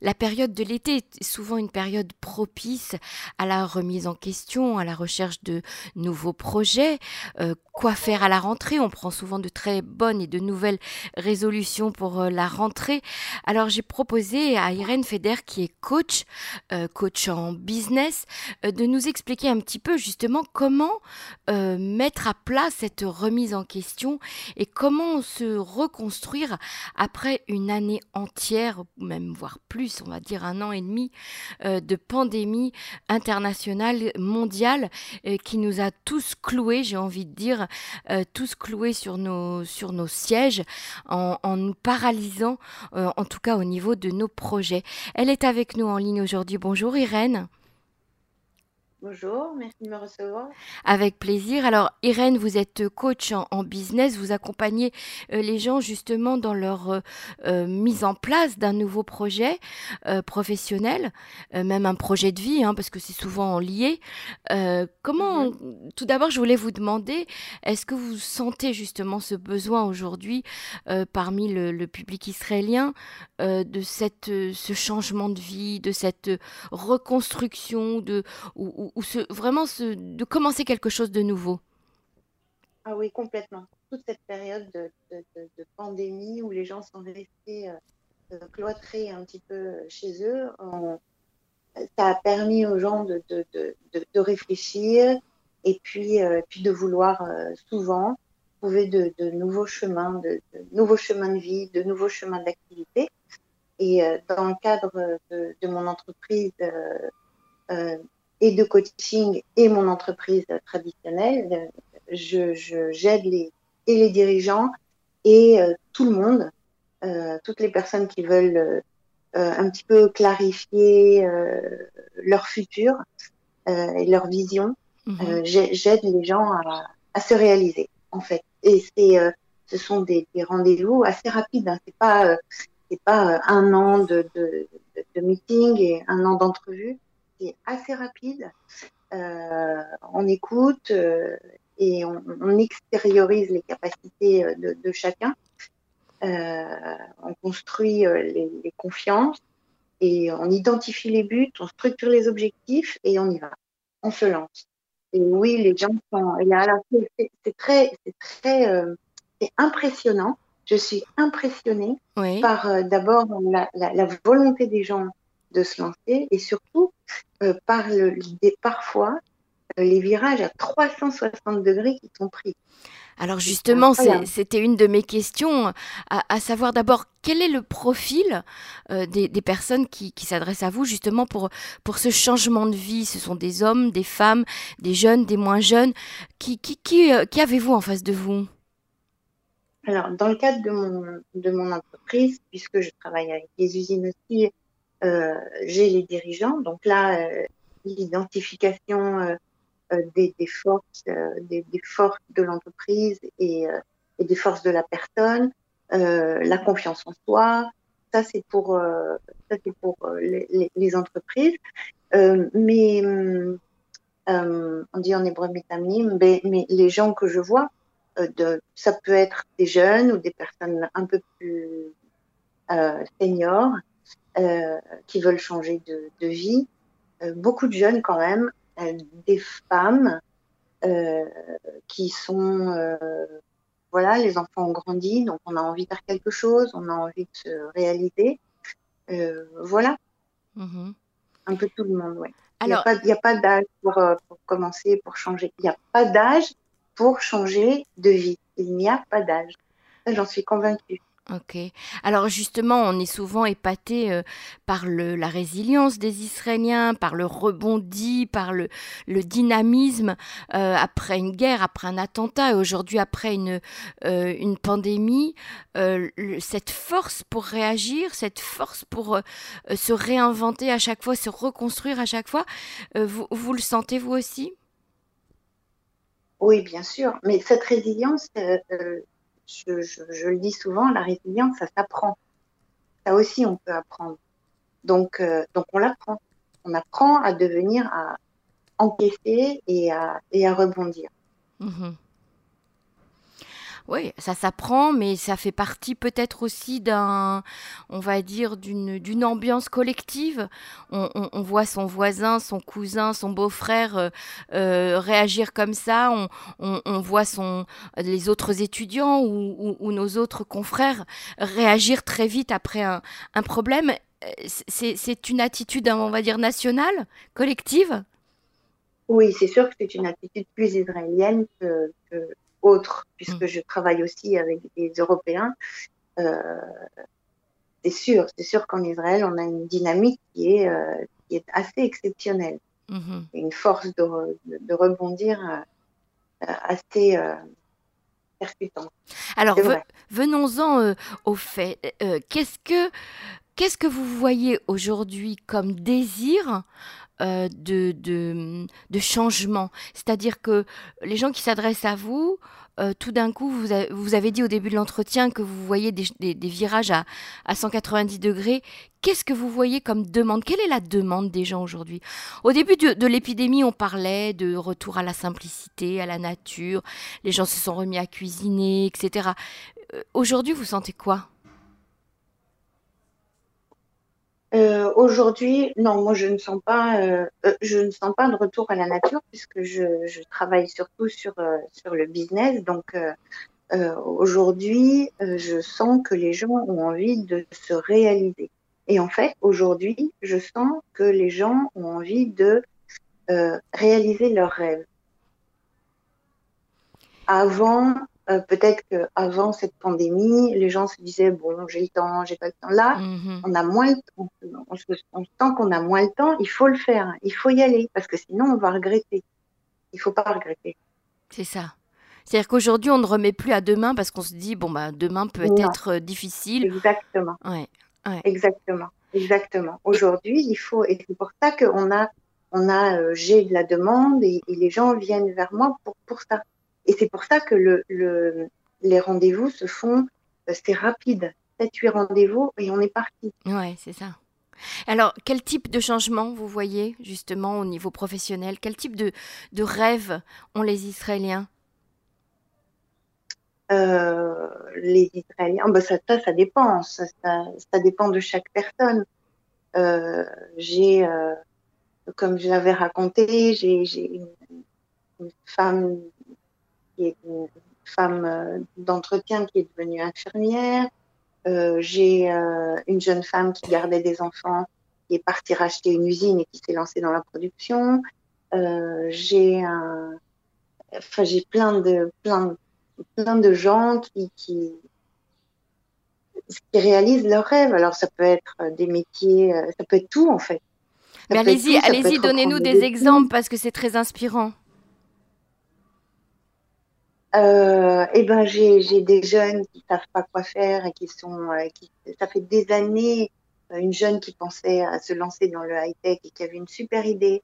la période de l'été est souvent une période propice à la remise en question, à la recherche de nouveaux projets. Euh, quoi faire à la rentrée? On prend souvent de très bonnes et de nouvelles résolutions pour euh, la rentrée. Alors j'ai proposé à Irène Feder, qui est coach, euh, coach en business, de nous expliquer un petit peu justement comment mettre à plat cette remise en question et comment se reconstruire après une année entière, même voire plus, on va dire un an et demi, euh, de pandémie internationale, mondiale, euh, qui nous a tous cloués, j'ai envie de dire, euh, tous cloués sur nos, sièges, en nous paralysant, en tout cas au niveau de nos projets. Elle est avec nous en ligne aujourd'hui. Bonjour Irène. Bonjour, merci de me recevoir. Avec plaisir. Alors, Irène, vous êtes coach en, business, vous accompagnez euh, les gens justement dans leur euh, euh, mise en place d'un nouveau projet professionnel, même un projet de vie, hein, parce que c'est souvent lié. comment, mhm. tout d'abord, je voulais vous demander, est-ce que vous sentez justement ce besoin aujourd'hui parmi le, public israélien de cette, ce changement de vie, de cette reconstruction, de ou, vraiment de commencer quelque chose de nouveau? Ah oui, complètement. Toute cette période de, pandémie où les gens sont restés euh, cloîtrés un petit peu chez eux, ça a permis aux gens de, réfléchir et puis, euh, puis de vouloir euh, souvent trouver de, nouveaux chemins, de, nouveaux chemins de vie, de nouveaux chemins d'activité. Et dans le cadre de, mon entreprise, et de coaching et mon entreprise traditionnelle, je, j'aide les, et les dirigeants et euh, tout le monde, euh, toutes les personnes qui veulent euh, un petit peu clarifier leur futur et leur vision. Mhm. j'aide les gens à, à, se réaliser, en fait. Et c'est, ce sont des, des rendez-vous assez rapides. Hein. C'est pas, c'est pas un an de, de, de meeting et un an d'entrevue assez rapide. Euh, on écoute euh, et on, extériorise les capacités euh, de, chacun. on construit les, confiances et on identifie les buts, on structure les objectifs et on y va. On se lance. Et oui, les gens sont. C'est très, c'est très, c'est impressionnant. Je suis impressionnée par d'abord la, la, volonté des gens de se lancer et surtout euh, par l'idée parfois euh, les virages à 360 degrés qui sont pris. Alors justement, c'était une de mes questions, à, savoir d'abord quel est le profil euh, des, personnes qui, s'adressent à vous justement pour, pour ce changement de vie? Ce sont des hommes, des femmes, des jeunes, des moins jeunes. Qui, qui, qui, qui avez-vous en face de vous? Alors, dans le cadre de mon, de mon entreprise, puisque je travaille avec des usines aussi, j'ai les dirigeants. Donc là, euh, l'identification euh, des, forces, des, forces de l'entreprise et, des forces de la personne, la confiance en soi. Ça, c'est pour, ça, c'est pour les, entreprises. mais on dit en hébreu mais, les gens que je vois, ça peut être des jeunes ou des personnes un peu plus euh, seniors euh, qui veulent changer de, de vie. Euh, beaucoup de jeunes quand même, euh, des femmes qui sont voilà, les enfants ont grandi, donc on a envie de faire quelque chose, on a envie de se réaliser. Euh, voilà. Mm-hmm. Un peu tout le monde, oui. Il n'y a pas, d'âge pour, pour, commencer, pour changer. Il n'y a pas d'âge pour changer de vie. Il n'y a pas d'âge. J'en suis convaincue. Ok. Alors justement, on est souvent épaté euh, par la résilience des Israéliens, par le rebondi, par le, dynamisme euh, après une guerre, après un attentat et aujourd'hui après une, euh, pandémie. cette force pour réagir, cette force pour se réinventer à chaque fois, se reconstruire à chaque fois, vous, vous le sentez vous aussi? Oui, bien sûr. Mais cette résilience je, le dis souvent, la résilience, ça s'apprend. Ça aussi, on peut apprendre. Donc, euh, on l'apprend. On apprend à devenir, à encaisser et à, rebondir. Mhm. Oui, ça s'apprend, mais ça fait partie peut-être aussi d'un, on va dire, d'une, ambiance collective. On, voit son voisin, son cousin, son beau-frère euh, euh, réagir comme ça. On, voit les autres étudiants ou, nos autres confrères réagir très vite après un, problème. C'est, une attitude, on va dire, nationale, collective? Oui, c'est sûr que c'est une attitude plus israélienne que autre, puisque mm. je travaille aussi avec des Européens. Euh, c'est sûr, c'est sûr qu'en Israël, on a une dynamique qui est, euh, qui est assez exceptionnelle. Mm-hmm. Une force de, de, rebondir euh, assez percutante. Alors, venons-en au fait. qu'est-ce que Qu'est-ce que vous voyez aujourd'hui comme désir euh, de, changement? C'est-à-dire que les gens qui s'adressent à vous, euh, tout d'un coup, vous, vous, avez dit au début de l'entretien que vous voyez des, virages à, à, 190 degrés. Qu'est-ce que vous voyez comme demande? Quelle est la demande des gens aujourd'hui? Au début de, de l'épidémie, on parlait de retour à la simplicité, à la nature. Les gens se sont remis à cuisiner, etc. Euh, aujourd'hui, vous sentez quoi? Euh, aujourd'hui, non, moi je ne sens pas, euh, euh, je ne sens pas de retour à la nature puisque je, je travaille surtout sur sur le business. Donc aujourd'hui, je sens que les gens ont envie de se réaliser. Et en fait, aujourd'hui, je sens que les gens ont envie de réaliser leurs rêves. Avant, euh, peut-être qu'avant cette pandémie, les gens se disaient bon, j'ai le temps, j'ai pas le temps. Là, mhm. on a moins, on, on, on sent qu'on a moins le temps. Il faut le faire, il faut y aller parce que sinon on va regretter. Il faut pas regretter. C'est ça. C'est-à-dire qu'aujourd'hui, on ne remet plus à demain parce qu'on se dit bon bah demain peut être euh, difficile. Exactement. Ouais. ouais. Exactement. Exactement. Aujourd'hui, il faut et c'est pour ça qu'on a on a euh, j'ai de la demande et, et, les gens viennent vers moi pour pour ça. Et c'est pour ça que le, le, les rendez-vous se font, euh, c'est rapide. 7-8 rendez-vous et on est parti. Ouais, c'est ça. Alors, quel type de changement vous voyez justement au niveau professionnel? Quel type de, de rêve ont les Israéliens? Euh, Les Israéliens, bah ça, ça, dépend. Ça, ça, dépend de chaque personne. Euh, j'ai, euh, comme je l'avais raconté, j'ai une, une, femme qui est une femme euh, d'entretien qui est devenue infirmière. Euh, j'ai euh, une jeune femme qui gardait des enfants, qui est partie racheter une usine et qui s'est lancée dans la production. j'ai un, enfin j'ai plein de plein plein de gens qui, qui qui réalisent leurs rêves. Alors ça peut être des métiers, ça peut être tout en fait. Mais allez-y, allez-y, donnez-nous des exemples parce que c'est très inspirant. Euh, eh ben j'ai des jeunes qui savent pas quoi faire et qui sont euh, qui ça fait des années euh, une jeune qui pensait à se lancer dans le high tech et qui avait une super idée.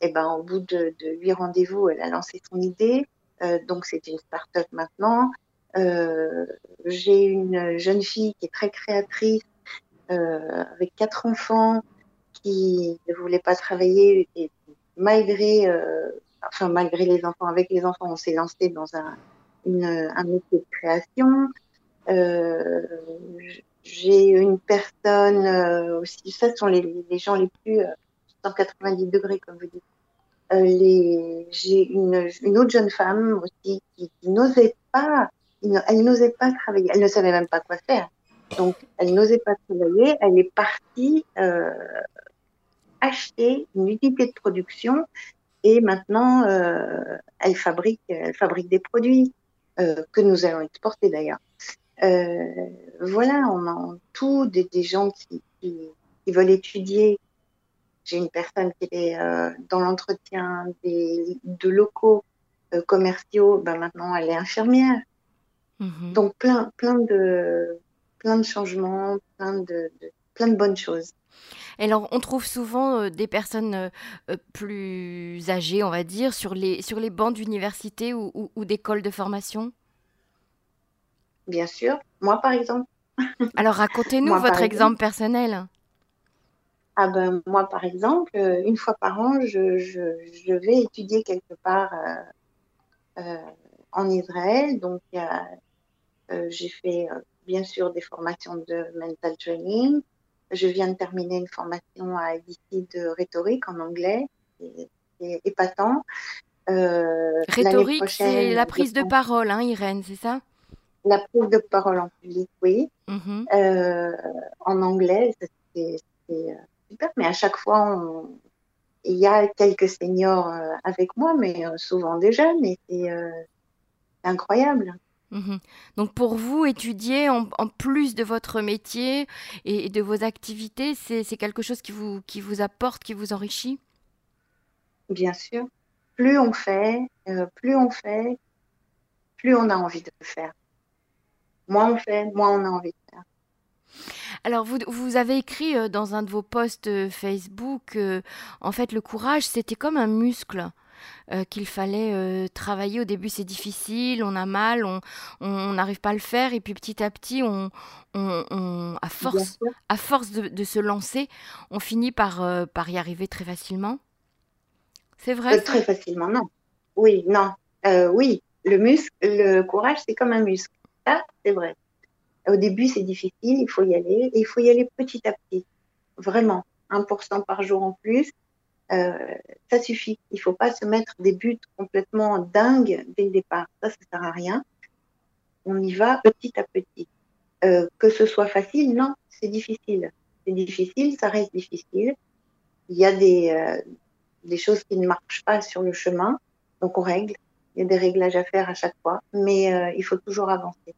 Et eh ben au bout de, huit rendez-vous elle a lancé son idée. Euh, donc c'est une start-up maintenant. Euh, j'ai une jeune fille qui est très créatrice avec quatre enfants qui ne voulait pas travailler et malgré enfin malgré les enfants, avec les enfants, on s'est lancé dans un, un métier de création. Euh, j'ai une personne euh, aussi, ça sont les, les gens les plus 190 euh, degrés comme vous dites. Euh, les, j'ai une, une autre jeune femme aussi qui, qui n'osait pas, elle n'osait pas travailler, elle ne savait même pas quoi faire. Donc, elle n'osait pas travailler, elle est partie acheter une unité de production et maintenant, euh, elle, fabrique, elle fabrique des produits euh, que nous allons exporter d'ailleurs. Euh, voilà, on a tout des, des gens qui, qui, qui, veulent étudier. J'ai une personne qui est euh, dans l'entretien des de locaux euh, commerciaux. Ben maintenant, elle est infirmière. Mm-hmm. Donc plein, plein de, plein de changements, plein de, de plein de bonnes choses. Alors, on trouve souvent euh, des personnes euh, euh, plus âgées, on va dire, sur les, sur les bancs d'université ou, ou, ou d'écoles de formation? Bien sûr. Moi, par exemple. Alors, racontez-nous votre exemple, personnel. Ah ben, moi, par exemple, une fois par an, je, je, je vais étudier quelque part euh, en Israël. Donc, j'ai fait bien sûr des formations de mental training. Je viens de terminer une formation à IDC de rhétorique en anglais, c'est épatant. rhétorique, c'est la prise de parole, hein, Irène, c'est ça? La prise de parole en public, oui. Mm-hmm. en anglais, c'est super, mais à chaque fois, on, il y a quelques seniors euh, avec moi, mais euh, souvent des jeunes, et c'est euh, incroyable. Mhm. Donc pour vous, étudier en, plus de votre métier et, de vos activités, c'est quelque chose qui vous, qui vous apporte, qui vous enrichit? Bien sûr. Plus on fait, plus on fait, plus on a envie de le faire. Moins on fait, moins on a envie de faire. Alors, vous, vous avez écrit euh, dans un de vos posts euh, Facebook, euh, en fait, le courage, c'était comme un muscle. Qu'il fallait travailler. Au début, c'est difficile, on a mal, on n'arrive pas à le faire, et puis petit à petit, on, on, à force, à force de, se lancer, on finit par, par y arriver très facilement. C'est vrai Très facilement, non. Oui, non. oui, le muscle, le courage, c'est comme un muscle. Ça, c'est vrai. Au début, c'est difficile, il faut y aller, et il faut y aller petit à petit. Vraiment, 1% par jour en plus, euh, ça suffit. Il ne faut pas se mettre des buts complètement dingues dès le départ. Ça, ça ne sert à rien. On y va petit à petit. Euh, que ce soit facile, non, c'est difficile. C'est difficile, ça reste difficile. Il y a des, euh, des choses qui ne marchent pas sur le chemin, donc on règle. Il y a des réglages à faire à chaque fois, mais il faut toujours avancer.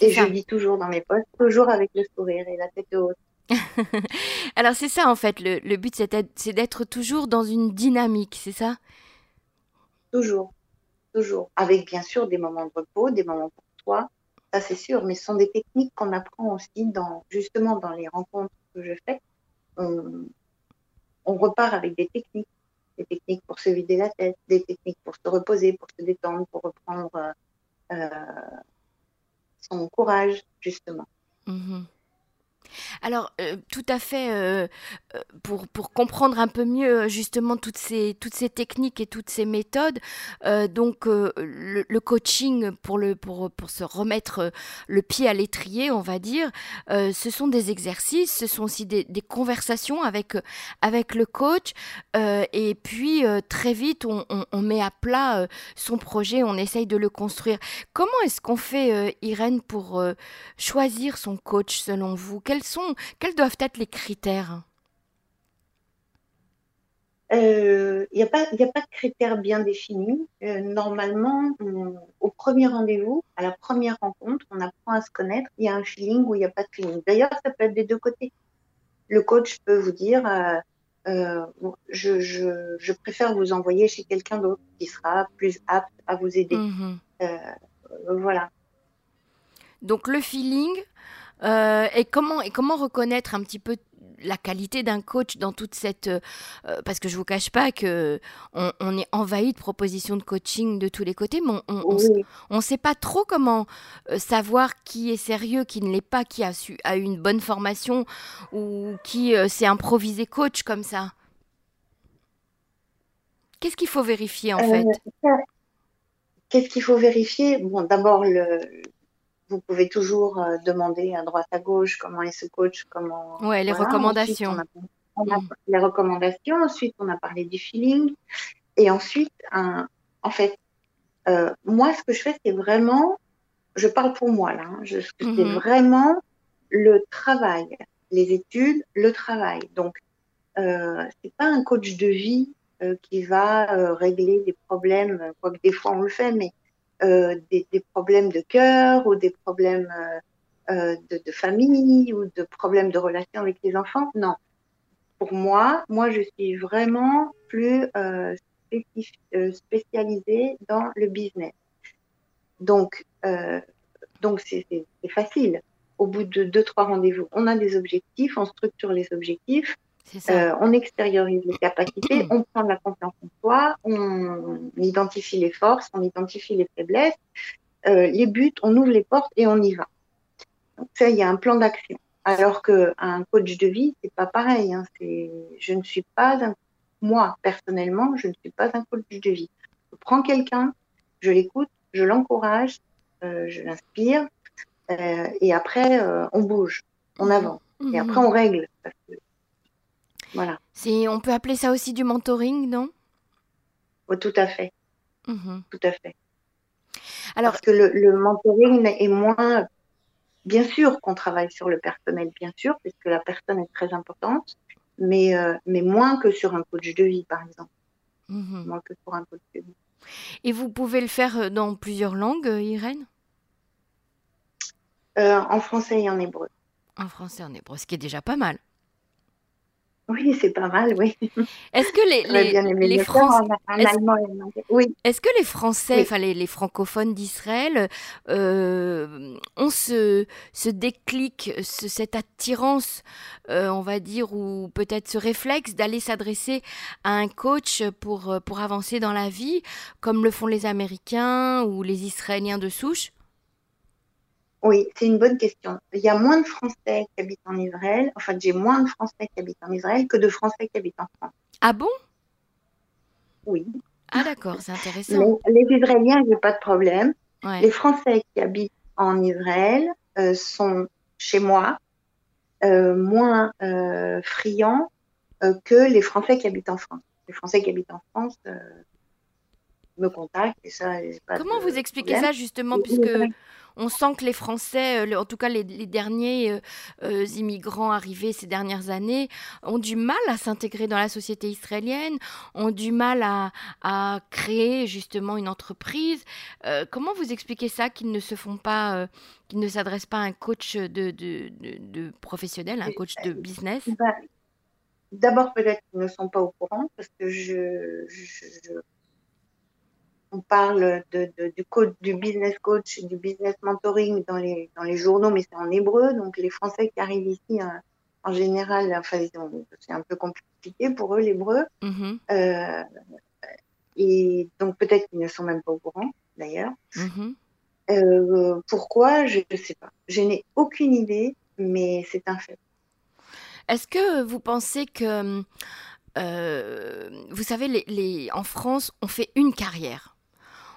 Et je dis toujours dans mes posts, toujours avec le sourire et la tête haute. Alors c'est ça en fait, le, le but c'est d'être toujours dans une dynamique, c'est ça? Toujours, toujours. Avec bien sûr des moments de repos, des moments pour toi, ça c'est sûr, mais ce sont des techniques qu'on apprend aussi dans, justement dans les rencontres que je fais. On, repart avec des techniques, des techniques pour se vider la tête, des techniques pour se reposer, pour se détendre, pour reprendre euh, euh, son courage, justement. Mhm. Alors, euh, tout à fait, euh, euh, pour, pour, comprendre un peu mieux justement toutes ces, toutes ces techniques et toutes ces méthodes, donc le, coaching pour, le, pour, pour se remettre le pied à l'étrier, on va dire, ce sont des exercices, ce sont aussi des, conversations avec, avec le coach, et puis très vite, on, on, met à plat son projet, on essaye de le construire. Comment est-ce qu'on fait, Irène, pour choisir son coach selon vous? Quels, sont, quels doivent être les critères il euh, n'y a, pas, a pas de critères bien définis. Euh, normalement, au premier rendez-vous, à la première rencontre, on apprend à se connaître. Il y a un feeling ou il n'y a pas de feeling. D'ailleurs, ça peut être des deux côtés. Le coach peut vous dire euh, je, je, préfère vous envoyer chez quelqu'un d'autre qui sera plus apte à vous aider. Mhm. voilà. Donc, le feeling, euh, et, comment, et comment reconnaître un petit peu la qualité d'un coach dans toute cette euh, parce que je vous cache pas que on, est envahi de propositions de coaching de tous les côtés mais on on, sait pas trop comment euh, savoir qui est sérieux qui ne l'est pas qui a su a eu une bonne formation ou qui s'est improvisé coach comme ça. Qu'est-ce qu'il faut vérifier en fait? qu'est-ce qu'il faut vérifier? Bon d'abord le vous pouvez toujours euh, demander à droite à gauche comment est ce coach, comment. Ouais, les recommandations. on a, mm. Les recommandations. Ensuite, on a parlé du feeling. Et ensuite, un, en fait, euh, moi, ce que je fais, c'est vraiment, je parle pour moi là, hein, je, c'est mm-hmm. vraiment le travail, les études, le travail. Donc, euh, c'est pas un coach de vie euh, qui va euh, régler des problèmes, quoique des fois on le fait, mais des, des, problèmes de cœur ou des problèmes euh, euh, de, famille ou de problèmes de relation avec les enfants. Non. Pour moi, moi, je suis vraiment plus euh, spécialisée dans le business. Donc, donc c'est facile. Au bout de deux, trois rendez-vous, on a des objectifs, on structure les objectifs. Euh, on extériorise les capacités, on prend de la confiance en soi, on identifie les forces, on identifie les faiblesses, euh, les buts, on ouvre les portes et on y va. Donc ça, il y a un plan d'action. Alors qu'un coach de vie, c'est pas pareil. Hein. je ne suis pas un, moi personnellement, je ne suis pas un coach de vie. Je prends quelqu'un, je l'écoute, je l'encourage je l'inspire, et après, on bouge, on avance, et après, on règle. Voilà. On peut appeler ça aussi du mentoring, non? Oh, Tout à fait. Mhm. Tout à fait. Alors, Parce que le, mentoring est moins. Bien sûr qu'on travaille sur le personnel, bien sûr, puisque la personne est très importante, mais, euh, mais moins que sur un coach de vie, par exemple. Mhm. Moins que sur un coach de vie. Et vous pouvez le faire euh, dans plusieurs langues, euh, Irène? En français et en hébreu. En français et en hébreu, ce qui est déjà pas mal. Oui, c'est pas mal, oui. Est-ce que les, les, les Français, oui. Est-ce que les Français, enfin les, francophones d'Israël, euh, ont ce, ce déclic, cette attirance, euh, on va dire, ou peut-être ce réflexe d'aller s'adresser à un coach pour, pour avancer dans la vie, comme le font les Américains ou les Israéliens de souche? Oui, c'est une bonne question. Il y a moins de Français qui habitent en Israël. Enfin, j'ai moins de Français qui habitent en Israël que de Français qui habitent en France. Ah bon? Oui. Ah d'accord, c'est intéressant. Les, Israéliens, j'ai pas de problème. Les Français qui habitent en Israël euh, sont chez moi euh, moins euh, friands que les Français qui habitent en France. Les Français qui habitent en France me contactent et ça. Comment vous expliquez ça justement, puisque on sent que les Français, euh, en tout cas les, derniers euh, euh, immigrants arrivés ces dernières années, ont du mal à s'intégrer dans la société israélienne, ont du mal à, créer justement une entreprise. comment vous expliquez ça qu'ils ne se font pas, qu'ils ne s'adressent pas à un coach de, de, professionnel, un coach de business? bah, D'abord, peut-être qu'ils ne sont pas au courant parce que je on parle de, du, coach, du business coach, du business mentoring dans les, dans les journaux, mais c'est en hébreu. Donc, les Français qui arrivent ici, hein, en général, enfin, c'est un peu compliqué pour eux, l'hébreu. Mm-hmm. Euh, et donc, peut-être qu'ils ne sont même pas au courant, d'ailleurs. Mm-hmm. Euh, pourquoi? Je ne sais pas. Je n'ai aucune idée, mais c'est un fait. Est-ce que vous pensez que, euh, vous savez, les, en France, on fait une carrière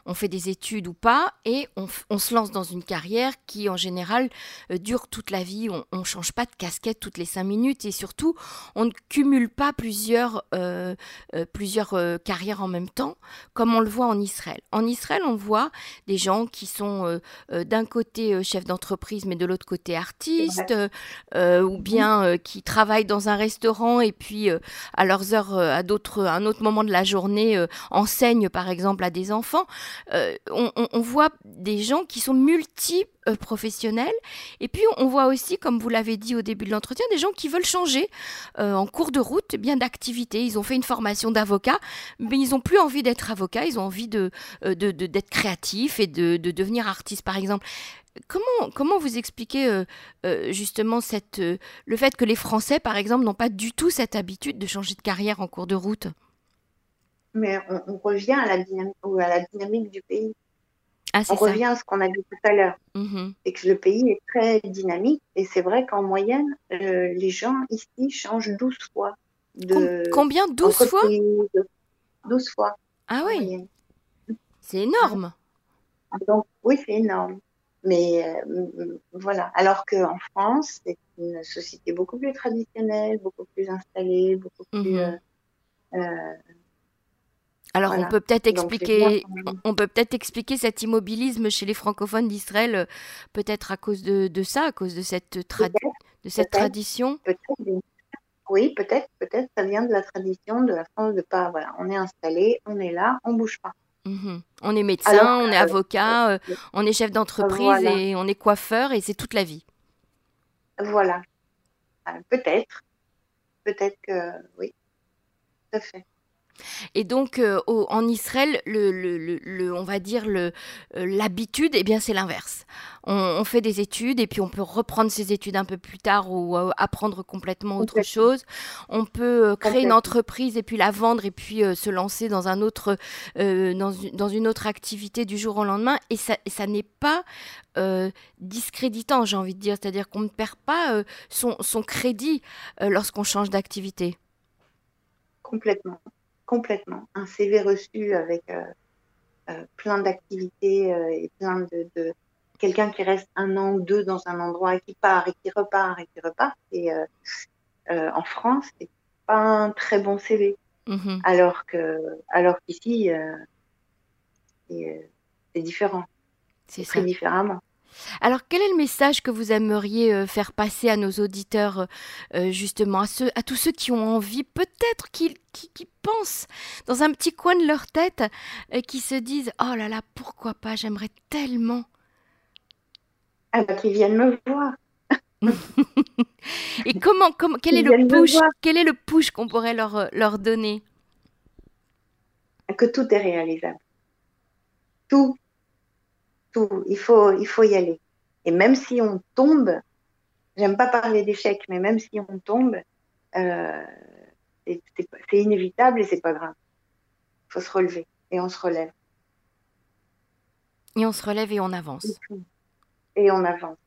on fait des études ou pas, et on, se lance dans une carrière qui, en général, euh, dure toute la vie. On ne change pas de casquette toutes les cinq minutes, et surtout, on ne cumule pas plusieurs, euh, euh, plusieurs carrières en même temps, comme on le voit en Israël. En Israël, on voit des gens qui sont d'un côté chefs d'entreprise, mais de l'autre côté artistes, ou bien qui travaillent dans un restaurant, et puis à leurs heures, à d'autres, un autre moment de la journée, enseignent, par exemple, à des enfants. Euh, on, voit des gens qui sont multi-professionnels. Et puis, on voit aussi, comme vous l'avez dit au début de l'entretien, des gens qui veulent changer euh, en cours de route bien d'activité. Ils ont fait une formation d'avocat, mais ils n'ont plus envie d'être avocat. Ils ont envie de, euh, d'être créatifs et de, devenir artistes, par exemple. Comment, comment vous expliquez justement cette, le fait que les Français, par exemple, n'ont pas du tout cette habitude de changer de carrière en cours de route? Mais on, revient à la, dynamique, à la dynamique du pays. Ah, on revient à ce qu'on a dit tout à l'heure. Mm-hmm. C'est que le pays est très dynamique et c'est vrai qu'en moyenne, euh, les gens ici changent 12 fois. De Combien 12 fois 12 fois. Ah oui C'est énorme. Donc, oui, c'est énorme. Mais euh, voilà. Alors qu'en France, c'est une société beaucoup plus traditionnelle, beaucoup plus installée, beaucoup plus. Mm-hmm. Euh, alors on peut peut-être expliquer, on peut peut-être expliquer cet immobilisme chez les francophones d'Israël, euh, peut-être à cause de, ça, à cause de cette, de cette tradition? oui, peut-être, peut-être, ça vient de la tradition de la France de pas, voilà, on est installé, on est là, on bouge pas. Mhm. On est médecin, on est avocat, euh, on est chef d'entreprise et on est coiffeur et c'est toute la vie. Voilà, euh, peut-être, peut-être que oui, tout à fait. Et donc, euh, en Israël, le, on va dire euh, l'habitude, eh bien, c'est l'inverse. On, fait des études et puis on peut reprendre ses études un peu plus tard ou euh, apprendre complètement autre chose. On peut créer une entreprise et puis la vendre et puis se lancer dans un autre, dans, une autre activité du jour au lendemain. Et ça, ça n'est pas discréditant, j'ai envie de dire. C'est-à-dire qu'on ne perd pas son, son crédit lorsqu'on change d'activité. Complètement complètement. Un CV reçu avec euh, euh, plein d'activités euh, et plein de, quelqu'un qui reste un an ou deux dans un endroit et qui part et qui repart et qui repart, et en France, c'est pas un très bon CV. Mm-hmm. Alors que, alors qu'ici, c'est différent. C'est très différemment. Alors, quel est le message que vous aimeriez faire passer à nos auditeurs, justement, à, ceux, à tous ceux qui ont envie, peut-être qui, qui, pensent dans un petit coin de leur tête, et qui se disent Oh là là, pourquoi pas, j'aimerais tellement. Ah bah, qu'ils viennent me voir. et comment, comment quel, est le push, quel est le push qu'on pourrait leur, euh, leur donner? Que tout est réalisable. Tout tout. Il faut, il faut y aller. Et même si on tombe, j'aime pas parler d'échec, mais même si on tombe, euh, c'est inévitable et c'est pas grave. Il faut se relever et on se relève. Et on se relève et on avance. Et on avance.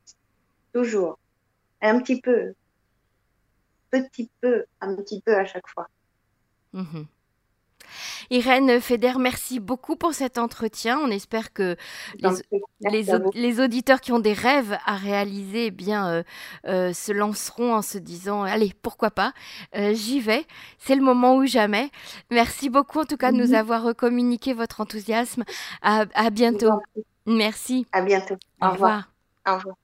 Toujours. Un petit peu. Petit peu, un petit peu à chaque fois. Mhm. Irène Feder, merci beaucoup pour cet entretien. On espère que les, auditeurs qui ont des rêves à réaliser eh bien, euh, euh, se lanceront en se disant Allez, pourquoi pas euh, J'y vais. C'est le moment ou jamais. Merci beaucoup en tout cas de nous mhm. avoir communiqué votre enthousiasme. À, bientôt. Merci. À bientôt. Au, revoir. Au revoir.